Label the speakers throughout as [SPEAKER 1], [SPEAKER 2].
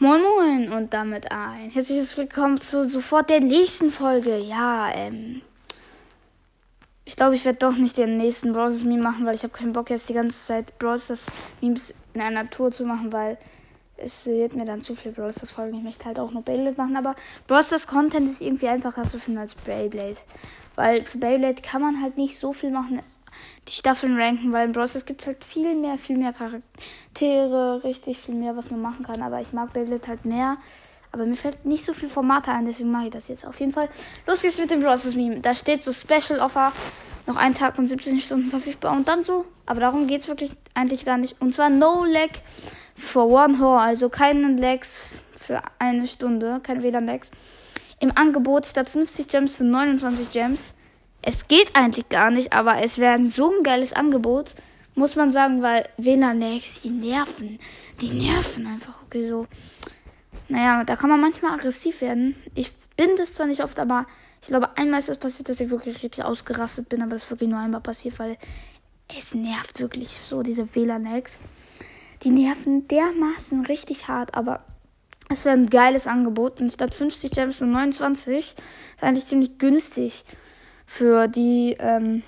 [SPEAKER 1] Moin Moin und damit ein herzliches Willkommen zu sofort der nächsten Folge. Ja, ähm. Ich glaube, ich werde doch nicht den nächsten Brawl Stars Meme machen, weil ich habe keinen Bock jetzt die ganze Zeit Brawl Stars Memes in einer Tour zu machen, weil es wird mir dann zu viel Brawl Stars Folgen. Ich möchte halt auch nur Beyblade machen, aber Brawl Stars Content ist irgendwie einfacher zu finden als Beyblade. Weil für Beyblade kann man halt nicht so viel machen, die Staffeln ranken, weil in Brawl Stars gibt es halt viel mehr, viel mehr Charaktere, richtig viel mehr, was man machen kann. Aber ich mag Beyblade halt mehr. Aber mir fällt nicht so viel Formate ein, deswegen mache ich das jetzt auf jeden Fall. Los geht's mit dem Brawl Stars Meme. Da steht so Special Offer, noch einen Tag und 17 Stunden verfügbar und dann so. Aber darum geht's wirklich eigentlich gar nicht. Und zwar No Lag for One Hour, also keine Lags für eine Stunde, keine WLAN-Lags. Im Angebot statt 50 Gems für 29 Gems. Es geht eigentlich gar nicht, aber es wäre so ein geiles Angebot, muss man sagen, weil WLAN-Lags, die nerven. Die nerven einfach, okay, so. Naja, da kann man manchmal aggressiv werden. Ich bin das zwar nicht oft, aber ich glaube, einmal ist das passiert, dass ich wirklich richtig ausgerastet bin, aber das ist wirklich nur einmal passiert, weil es nervt wirklich so, diese WLAN-Lags. Die nerven dermaßen richtig hart, aber es wäre ein geiles Angebot. Und statt 50 Gems nur 29 ist eigentlich ziemlich günstig für die ähm,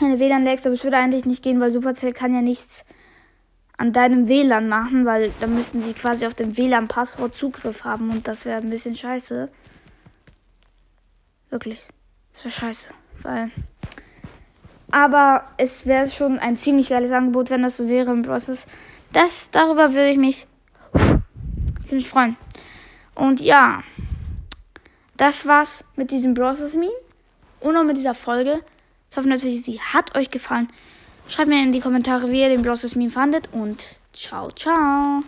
[SPEAKER 1] WLAN-Lags, aber es würde eigentlich nicht gehen, weil Supercell kann ja nichts an deinem WLAN machen, weil da müssten sie quasi auf dem WLAN-Passwort Zugriff haben und das wäre ein bisschen scheiße. Wirklich. Das wäre scheiße, weil. Aber es wäre schon ein ziemlich geiles Angebot, wenn das so wäre im Process. Das, darüber würde ich mich ziemlich freuen. Und ja, das war's mit diesem Process Meme und auch mit dieser Folge. Ich hoffe natürlich, sie hat euch gefallen. Schreibt mir in die Kommentare, wie ihr den Process Meme fandet und ciao, ciao.